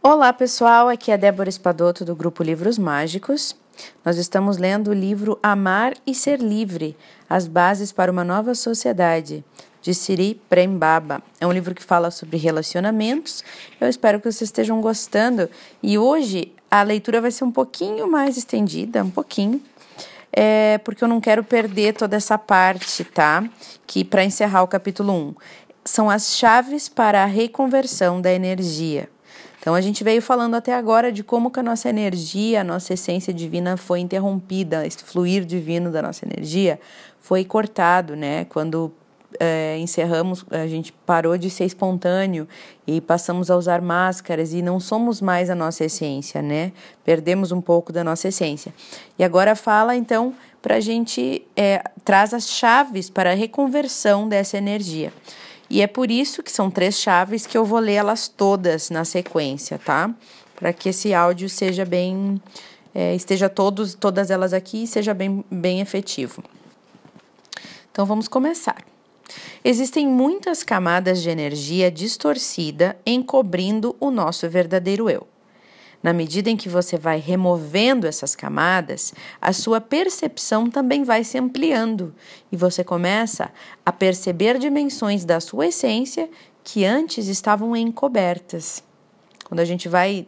Olá pessoal, aqui é Débora Espadoto do grupo Livros Mágicos. Nós estamos lendo o livro Amar e Ser Livre: As Bases para uma Nova Sociedade, de Siri Prembaba. É um livro que fala sobre relacionamentos. Eu espero que vocês estejam gostando. E hoje a leitura vai ser um pouquinho mais estendida, um pouquinho, é, porque eu não quero perder toda essa parte, tá? Que para encerrar o capítulo 1 são as chaves para a reconversão da energia. Então a gente veio falando até agora de como que a nossa energia, a nossa essência divina foi interrompida, esse fluir divino da nossa energia foi cortado, né? Quando é, encerramos, a gente parou de ser espontâneo e passamos a usar máscaras e não somos mais a nossa essência, né? Perdemos um pouco da nossa essência. E agora fala então para a gente é, traz as chaves para a reconversão dessa energia. E é por isso que são três chaves que eu vou ler elas todas na sequência, tá? Para que esse áudio seja bem. É, esteja todos, todas elas aqui e seja bem, bem efetivo. Então vamos começar. Existem muitas camadas de energia distorcida encobrindo o nosso verdadeiro eu. Na medida em que você vai removendo essas camadas, a sua percepção também vai se ampliando e você começa a perceber dimensões da sua essência que antes estavam encobertas. Quando a gente vai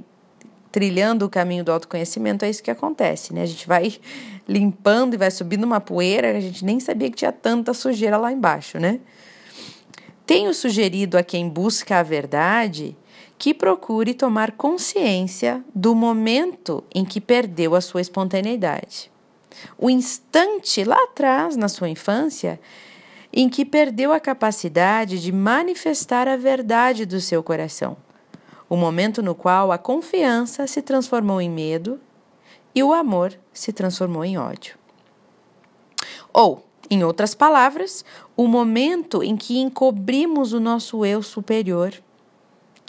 trilhando o caminho do autoconhecimento, é isso que acontece, né? A gente vai limpando e vai subindo uma poeira, a gente nem sabia que tinha tanta sujeira lá embaixo, né? Tenho sugerido a quem busca a verdade que procure tomar consciência do momento em que perdeu a sua espontaneidade. O instante lá atrás, na sua infância, em que perdeu a capacidade de manifestar a verdade do seu coração. O momento no qual a confiança se transformou em medo e o amor se transformou em ódio. Ou, em outras palavras, o momento em que encobrimos o nosso eu superior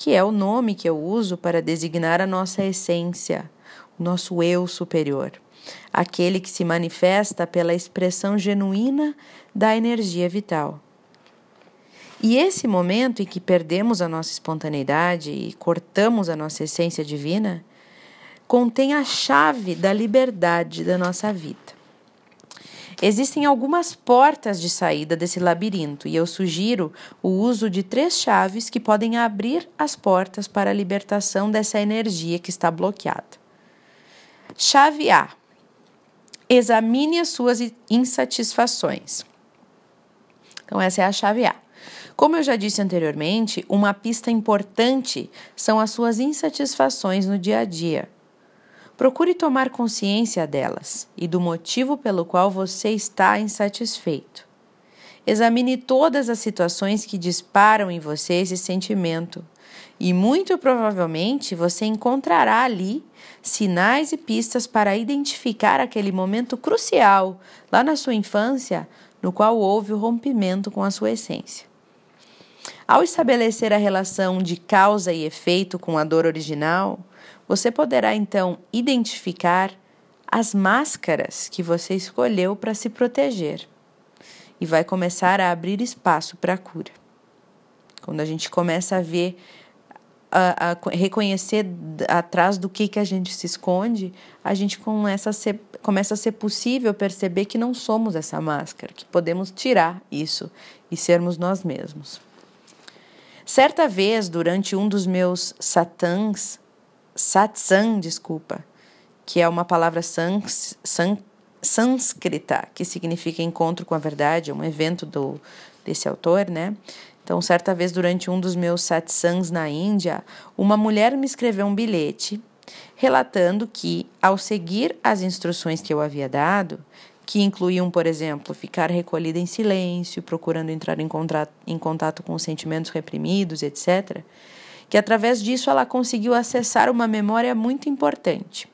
que é o nome que eu uso para designar a nossa essência, o nosso eu superior, aquele que se manifesta pela expressão genuína da energia vital. E esse momento em que perdemos a nossa espontaneidade e cortamos a nossa essência divina, contém a chave da liberdade da nossa vida. Existem algumas portas de saída desse labirinto e eu sugiro o uso de três chaves que podem abrir as portas para a libertação dessa energia que está bloqueada. Chave A: examine as suas insatisfações. Então, essa é a chave A. Como eu já disse anteriormente, uma pista importante são as suas insatisfações no dia a dia. Procure tomar consciência delas e do motivo pelo qual você está insatisfeito. Examine todas as situações que disparam em você esse sentimento e muito provavelmente você encontrará ali sinais e pistas para identificar aquele momento crucial lá na sua infância no qual houve o rompimento com a sua essência. Ao estabelecer a relação de causa e efeito com a dor original, você poderá então identificar as máscaras que você escolheu para se proteger e vai começar a abrir espaço para a cura. Quando a gente começa a ver, a, a, reconhecer atrás do que, que a gente se esconde, a gente começa a, ser, começa a ser possível perceber que não somos essa máscara, que podemos tirar isso e sermos nós mesmos. Certa vez, durante um dos meus satãs, satsang, desculpa, que é uma palavra sans, sans, sânscrita, que significa encontro com a verdade, um evento do, desse autor, né? Então, certa vez durante um dos meus satsangs na Índia, uma mulher me escreveu um bilhete relatando que, ao seguir as instruções que eu havia dado, que incluíam, por exemplo, ficar recolhida em silêncio, procurando entrar em, em contato com os sentimentos reprimidos, etc., que através disso ela conseguiu acessar uma memória muito importante.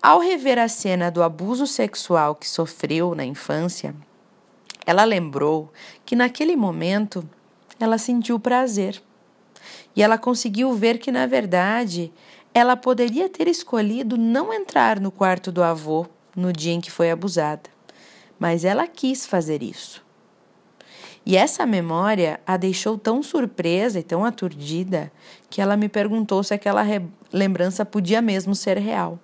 Ao rever a cena do abuso sexual que sofreu na infância, ela lembrou que naquele momento ela sentiu prazer. E ela conseguiu ver que, na verdade, ela poderia ter escolhido não entrar no quarto do avô no dia em que foi abusada, mas ela quis fazer isso. E essa memória a deixou tão surpresa e tão aturdida que ela me perguntou se aquela lembrança podia mesmo ser real.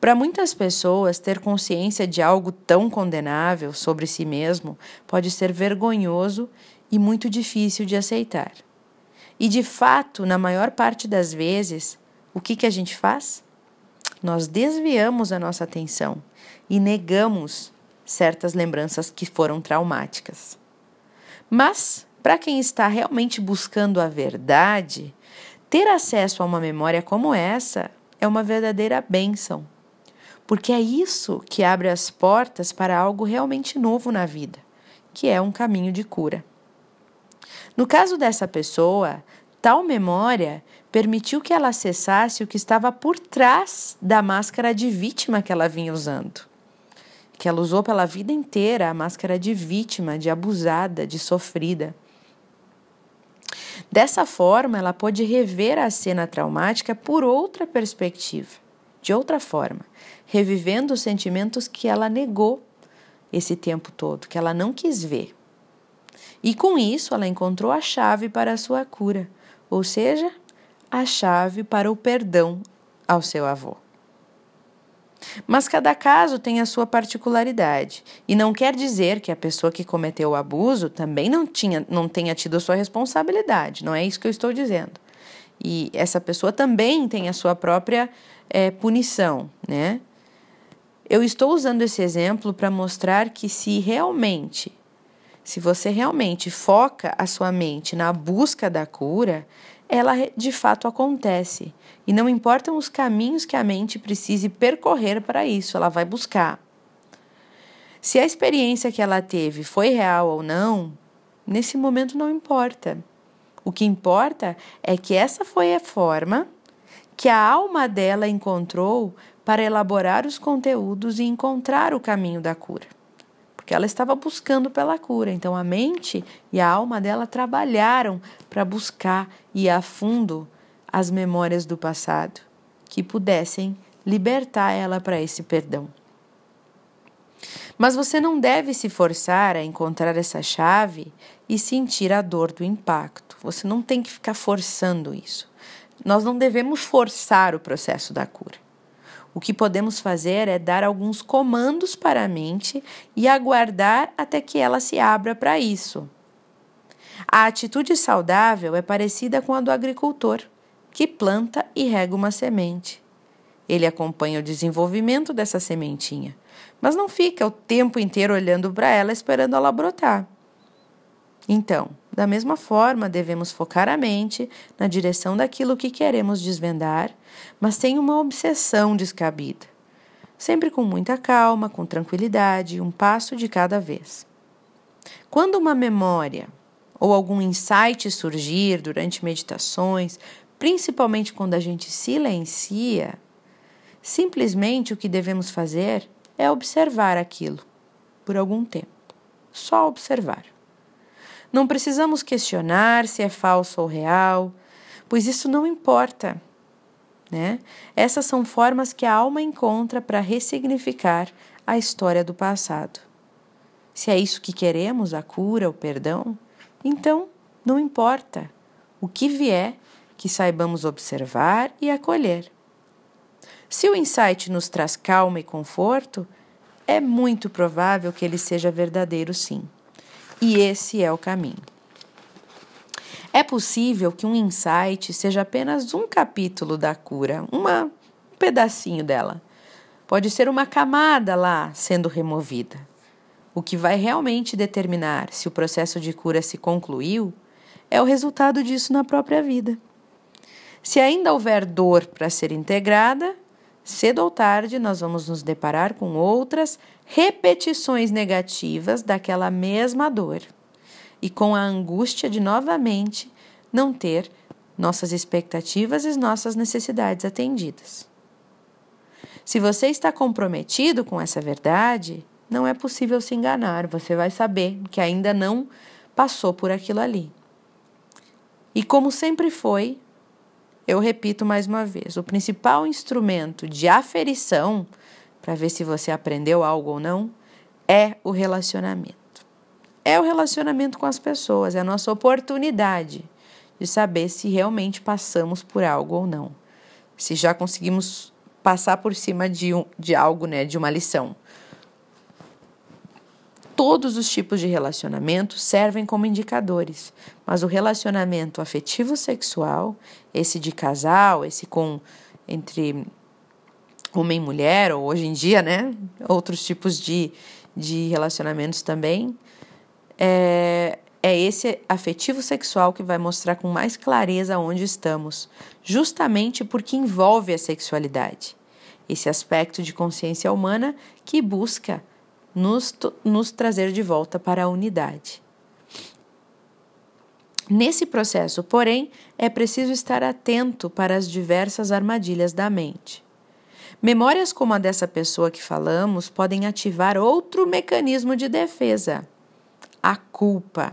Para muitas pessoas, ter consciência de algo tão condenável sobre si mesmo pode ser vergonhoso e muito difícil de aceitar. E de fato, na maior parte das vezes, o que, que a gente faz? Nós desviamos a nossa atenção e negamos certas lembranças que foram traumáticas. Mas, para quem está realmente buscando a verdade, ter acesso a uma memória como essa é uma verdadeira bênção porque é isso que abre as portas para algo realmente novo na vida, que é um caminho de cura. No caso dessa pessoa, tal memória permitiu que ela acessasse o que estava por trás da máscara de vítima que ela vinha usando. Que ela usou pela vida inteira a máscara de vítima, de abusada, de sofrida. Dessa forma, ela pôde rever a cena traumática por outra perspectiva, de outra forma, revivendo os sentimentos que ela negou esse tempo todo, que ela não quis ver. E com isso, ela encontrou a chave para a sua cura, ou seja, a chave para o perdão ao seu avô. Mas cada caso tem a sua particularidade, e não quer dizer que a pessoa que cometeu o abuso também não, tinha, não tenha tido a sua responsabilidade, não é isso que eu estou dizendo. E essa pessoa também tem a sua própria é, punição, né? Eu estou usando esse exemplo para mostrar que se realmente, se você realmente foca a sua mente na busca da cura, ela de fato acontece. E não importam os caminhos que a mente precise percorrer para isso, ela vai buscar. Se a experiência que ela teve foi real ou não, nesse momento não importa. O que importa é que essa foi a forma que a alma dela encontrou para elaborar os conteúdos e encontrar o caminho da cura. Porque ela estava buscando pela cura, então a mente e a alma dela trabalharam para buscar e a fundo as memórias do passado que pudessem libertar ela para esse perdão. Mas você não deve se forçar a encontrar essa chave e sentir a dor do impacto. Você não tem que ficar forçando isso. Nós não devemos forçar o processo da cura. O que podemos fazer é dar alguns comandos para a mente e aguardar até que ela se abra para isso. A atitude saudável é parecida com a do agricultor, que planta e rega uma semente. Ele acompanha o desenvolvimento dessa sementinha, mas não fica o tempo inteiro olhando para ela esperando ela brotar. Então, da mesma forma, devemos focar a mente na direção daquilo que queremos desvendar, mas sem uma obsessão descabida. Sempre com muita calma, com tranquilidade, um passo de cada vez. Quando uma memória ou algum insight surgir durante meditações, principalmente quando a gente silencia, simplesmente o que devemos fazer é observar aquilo por algum tempo. Só observar. Não precisamos questionar se é falso ou real, pois isso não importa. Né? Essas são formas que a alma encontra para ressignificar a história do passado. Se é isso que queremos, a cura, o perdão, então não importa. O que vier, que saibamos observar e acolher. Se o insight nos traz calma e conforto, é muito provável que ele seja verdadeiro, sim. E esse é o caminho. É possível que um insight seja apenas um capítulo da cura, uma, um pedacinho dela. Pode ser uma camada lá sendo removida. O que vai realmente determinar se o processo de cura se concluiu é o resultado disso na própria vida. Se ainda houver dor para ser integrada, cedo ou tarde nós vamos nos deparar com outras repetições negativas daquela mesma dor e com a angústia de novamente não ter nossas expectativas e nossas necessidades atendidas. Se você está comprometido com essa verdade, não é possível se enganar, você vai saber que ainda não passou por aquilo ali. E como sempre foi, eu repito mais uma vez: o principal instrumento de aferição, para ver se você aprendeu algo ou não, é o relacionamento. é o relacionamento com as pessoas, é a nossa oportunidade de saber se realmente passamos por algo ou não. Se já conseguimos passar por cima de, um, de algo, né, de uma lição. Todos os tipos de relacionamento servem como indicadores, mas o relacionamento afetivo sexual, esse de casal, esse com entre homem e mulher, ou hoje em dia, né, outros tipos de, de relacionamentos também, é, é esse afetivo sexual que vai mostrar com mais clareza onde estamos, justamente porque envolve a sexualidade. Esse aspecto de consciência humana que busca nos, nos trazer de volta para a unidade. Nesse processo, porém, é preciso estar atento para as diversas armadilhas da mente. Memórias como a dessa pessoa que falamos podem ativar outro mecanismo de defesa, a culpa.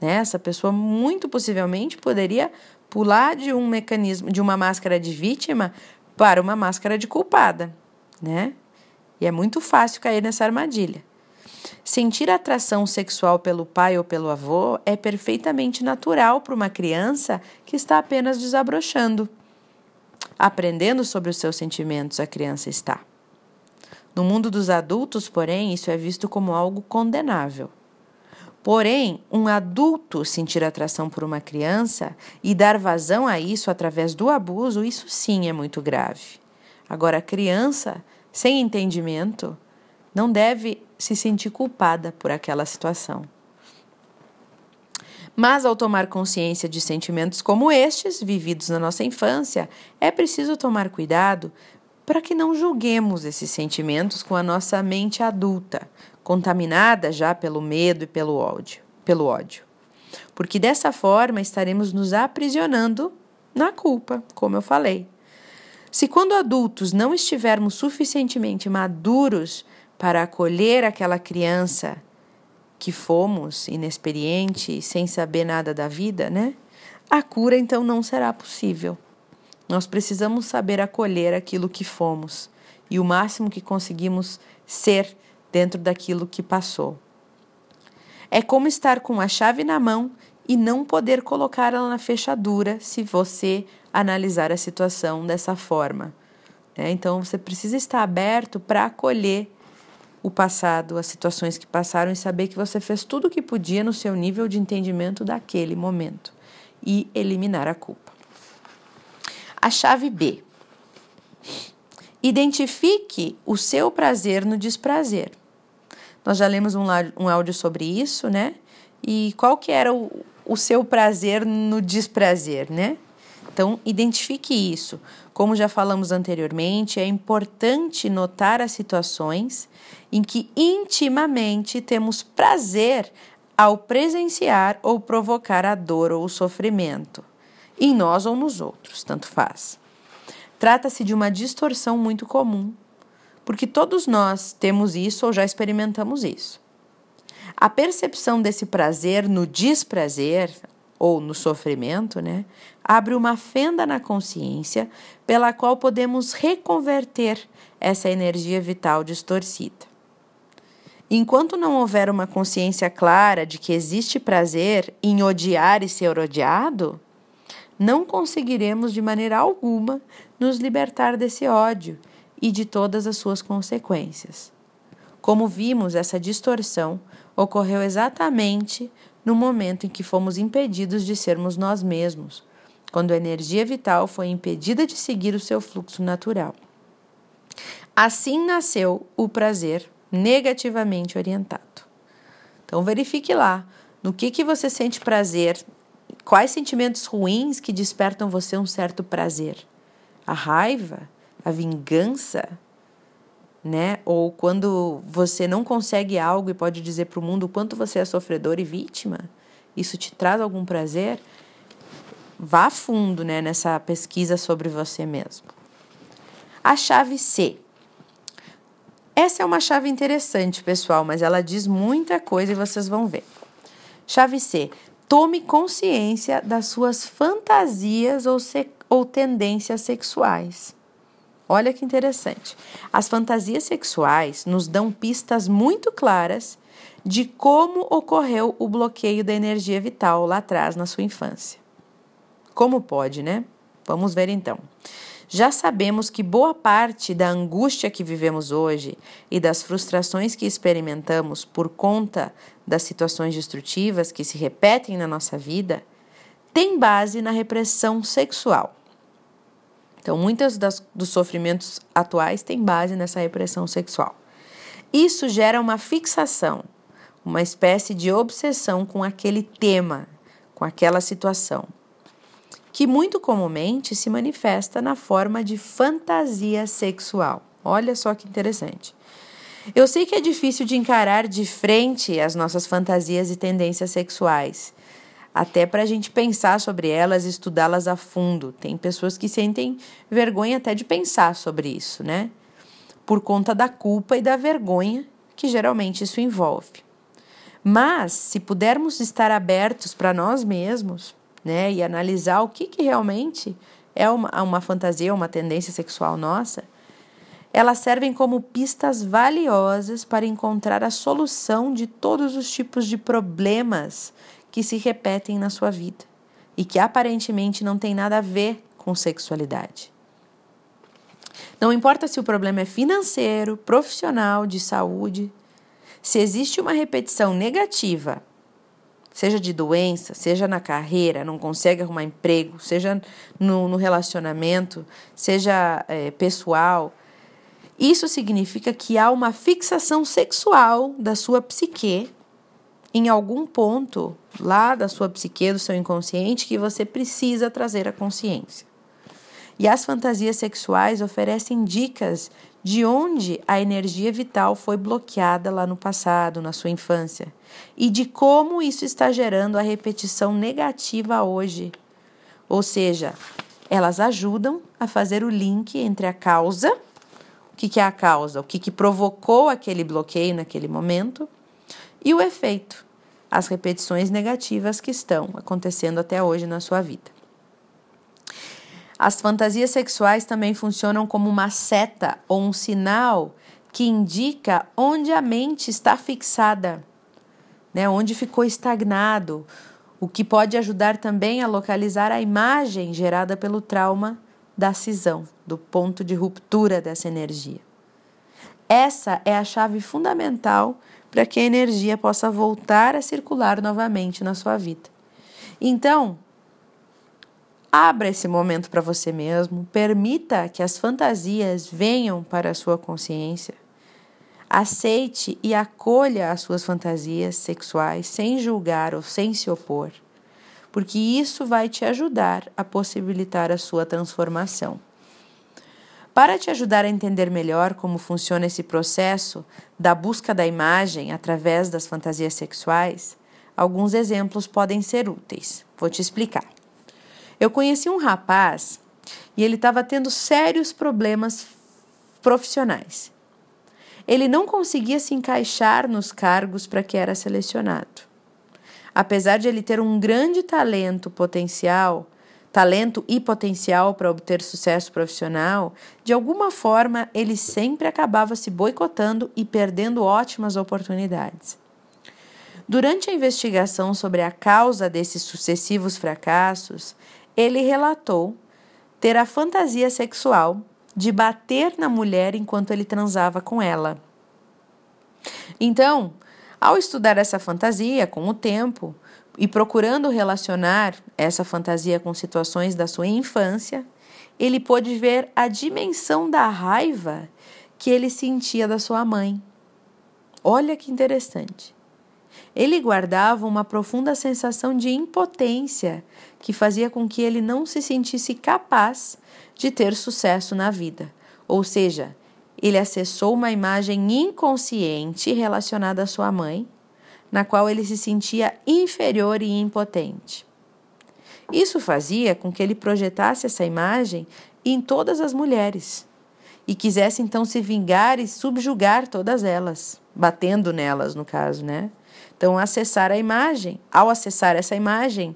Essa pessoa muito possivelmente poderia pular de um mecanismo, de uma máscara de vítima para uma máscara de culpada, né? E é muito fácil cair nessa armadilha. Sentir atração sexual pelo pai ou pelo avô é perfeitamente natural para uma criança que está apenas desabrochando. Aprendendo sobre os seus sentimentos, a criança está. No mundo dos adultos, porém, isso é visto como algo condenável. Porém, um adulto sentir atração por uma criança e dar vazão a isso através do abuso, isso sim é muito grave. Agora, a criança, sem entendimento, não deve se sentir culpada por aquela situação. Mas ao tomar consciência de sentimentos como estes, vividos na nossa infância, é preciso tomar cuidado para que não julguemos esses sentimentos com a nossa mente adulta, contaminada já pelo medo e pelo ódio, pelo ódio. Porque dessa forma estaremos nos aprisionando na culpa, como eu falei. Se quando adultos não estivermos suficientemente maduros para acolher aquela criança que fomos, inexperiente, sem saber nada da vida, né? A cura então não será possível. Nós precisamos saber acolher aquilo que fomos e o máximo que conseguimos ser dentro daquilo que passou. É como estar com a chave na mão e não poder colocá-la na fechadura se você analisar a situação dessa forma. Né? Então você precisa estar aberto para acolher o passado, as situações que passaram e saber que você fez tudo o que podia no seu nível de entendimento daquele momento e eliminar a culpa. A chave B. Identifique o seu prazer no desprazer. Nós já lemos um, um áudio sobre isso, né? E qual que era o, o seu prazer no desprazer, né? Então, identifique isso. Como já falamos anteriormente, é importante notar as situações em que intimamente temos prazer ao presenciar ou provocar a dor ou o sofrimento, em nós ou nos outros, tanto faz. Trata-se de uma distorção muito comum porque todos nós temos isso ou já experimentamos isso. A percepção desse prazer no desprazer ou no sofrimento, né, abre uma fenda na consciência pela qual podemos reconverter essa energia vital distorcida. Enquanto não houver uma consciência clara de que existe prazer em odiar e ser odiado, não conseguiremos de maneira alguma nos libertar desse ódio e de todas as suas consequências. Como vimos, essa distorção ocorreu exatamente no momento em que fomos impedidos de sermos nós mesmos, quando a energia vital foi impedida de seguir o seu fluxo natural. Assim nasceu o prazer negativamente orientado. Então verifique lá no que que você sente prazer, quais sentimentos ruins que despertam você um certo prazer. A raiva, a vingança, né? Ou quando você não consegue algo e pode dizer para o mundo o quanto você é sofredor e vítima, isso te traz algum prazer? Vá fundo, né, nessa pesquisa sobre você mesmo. A chave C. Essa é uma chave interessante, pessoal, mas ela diz muita coisa e vocês vão ver. Chave C. Tome consciência das suas fantasias ou, ou tendências sexuais. Olha que interessante. As fantasias sexuais nos dão pistas muito claras de como ocorreu o bloqueio da energia vital lá atrás na sua infância. Como pode, né? Vamos ver então. Já sabemos que boa parte da angústia que vivemos hoje e das frustrações que experimentamos por conta das situações destrutivas que se repetem na nossa vida tem base na repressão sexual. Então, muitos das, dos sofrimentos atuais têm base nessa repressão sexual. Isso gera uma fixação, uma espécie de obsessão com aquele tema, com aquela situação, que muito comumente se manifesta na forma de fantasia sexual. Olha só que interessante. Eu sei que é difícil de encarar de frente as nossas fantasias e tendências sexuais, até para a gente pensar sobre elas estudá-las a fundo. Tem pessoas que sentem vergonha até de pensar sobre isso, né? Por conta da culpa e da vergonha que geralmente isso envolve. Mas, se pudermos estar abertos para nós mesmos, né, e analisar o que, que realmente é uma, uma fantasia, uma tendência sexual nossa, elas servem como pistas valiosas para encontrar a solução de todos os tipos de problemas que se repetem na sua vida e que aparentemente não tem nada a ver com sexualidade. Não importa se o problema é financeiro, profissional, de saúde, se existe uma repetição negativa, seja de doença, seja na carreira, não consegue arrumar emprego, seja no, no relacionamento, seja é, pessoal, isso significa que há uma fixação sexual da sua psique em algum ponto lá da sua psique, do seu inconsciente, que você precisa trazer à consciência. E as fantasias sexuais oferecem dicas de onde a energia vital foi bloqueada lá no passado, na sua infância, e de como isso está gerando a repetição negativa hoje. Ou seja, elas ajudam a fazer o link entre a causa, o que, que é a causa, o que, que provocou aquele bloqueio naquele momento, e o efeito, as repetições negativas que estão acontecendo até hoje na sua vida. As fantasias sexuais também funcionam como uma seta ou um sinal que indica onde a mente está fixada, né? onde ficou estagnado, o que pode ajudar também a localizar a imagem gerada pelo trauma da cisão, do ponto de ruptura dessa energia. Essa é a chave fundamental para que a energia possa voltar a circular novamente na sua vida. Então, Abra esse momento para você mesmo, permita que as fantasias venham para a sua consciência. Aceite e acolha as suas fantasias sexuais sem julgar ou sem se opor, porque isso vai te ajudar a possibilitar a sua transformação. Para te ajudar a entender melhor como funciona esse processo da busca da imagem através das fantasias sexuais, alguns exemplos podem ser úteis. Vou te explicar. Eu conheci um rapaz e ele estava tendo sérios problemas profissionais. Ele não conseguia se encaixar nos cargos para que era selecionado. Apesar de ele ter um grande talento potencial, talento e potencial para obter sucesso profissional, de alguma forma ele sempre acabava se boicotando e perdendo ótimas oportunidades. Durante a investigação sobre a causa desses sucessivos fracassos, ele relatou ter a fantasia sexual de bater na mulher enquanto ele transava com ela. Então, ao estudar essa fantasia com o tempo e procurando relacionar essa fantasia com situações da sua infância, ele pôde ver a dimensão da raiva que ele sentia da sua mãe. Olha que interessante. Ele guardava uma profunda sensação de impotência que fazia com que ele não se sentisse capaz de ter sucesso na vida. Ou seja, ele acessou uma imagem inconsciente relacionada à sua mãe, na qual ele se sentia inferior e impotente. Isso fazia com que ele projetasse essa imagem em todas as mulheres e quisesse então se vingar e subjugar todas elas, batendo nelas, no caso, né? Então, acessar a imagem, ao acessar essa imagem,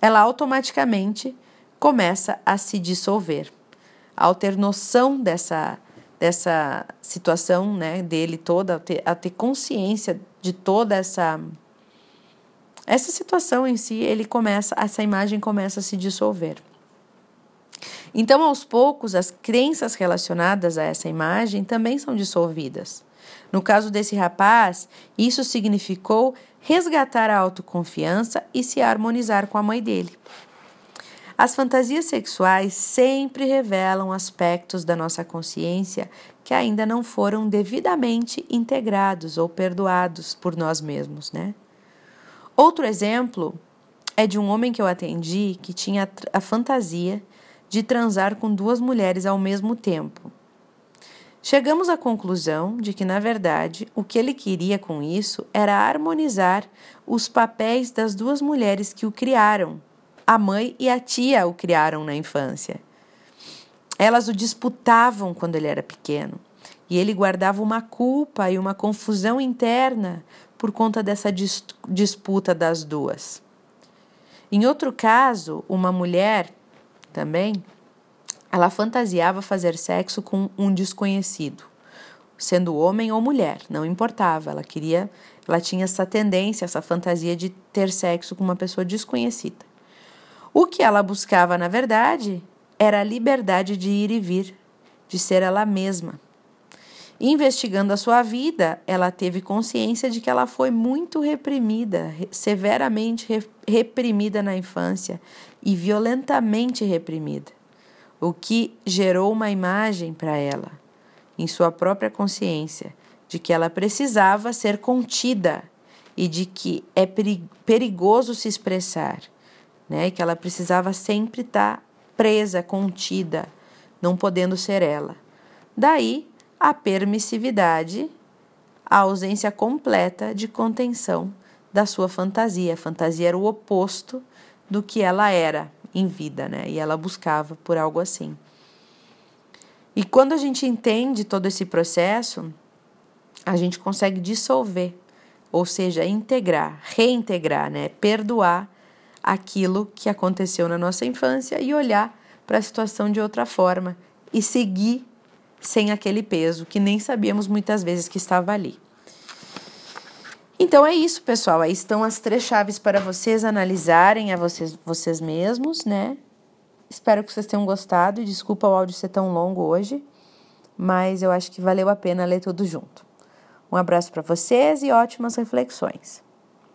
ela automaticamente começa a se dissolver. Ao ter noção dessa, dessa situação né, dele toda, a ter, ter consciência de toda essa essa situação em si, ele começa, essa imagem começa a se dissolver. Então, aos poucos, as crenças relacionadas a essa imagem também são dissolvidas. No caso desse rapaz, isso significou resgatar a autoconfiança e se harmonizar com a mãe dele. As fantasias sexuais sempre revelam aspectos da nossa consciência que ainda não foram devidamente integrados ou perdoados por nós mesmos, né? Outro exemplo é de um homem que eu atendi que tinha a fantasia de transar com duas mulheres ao mesmo tempo. Chegamos à conclusão de que, na verdade, o que ele queria com isso era harmonizar os papéis das duas mulheres que o criaram a mãe e a tia o criaram na infância. Elas o disputavam quando ele era pequeno e ele guardava uma culpa e uma confusão interna por conta dessa dis disputa das duas. Em outro caso, uma mulher também, ela fantasiava fazer sexo com um desconhecido, sendo homem ou mulher, não importava, ela queria, ela tinha essa tendência, essa fantasia de ter sexo com uma pessoa desconhecida. O que ela buscava, na verdade, era a liberdade de ir e vir, de ser ela mesma. Investigando a sua vida, ela teve consciência de que ela foi muito reprimida, severamente reprimida na infância e violentamente reprimida, o que gerou uma imagem para ela, em sua própria consciência, de que ela precisava ser contida e de que é perigoso se expressar né? Que ela precisava sempre estar tá presa, contida, não podendo ser ela. Daí a permissividade, a ausência completa de contenção da sua fantasia. A fantasia era o oposto do que ela era em vida, né? E ela buscava por algo assim. E quando a gente entende todo esse processo, a gente consegue dissolver, ou seja, integrar, reintegrar, né? Perdoar aquilo que aconteceu na nossa infância e olhar para a situação de outra forma e seguir sem aquele peso que nem sabíamos muitas vezes que estava ali. Então é isso, pessoal. Aí estão as três chaves para vocês analisarem a vocês, vocês mesmos, né? Espero que vocês tenham gostado desculpa o áudio ser tão longo hoje, mas eu acho que valeu a pena ler tudo junto. Um abraço para vocês e ótimas reflexões.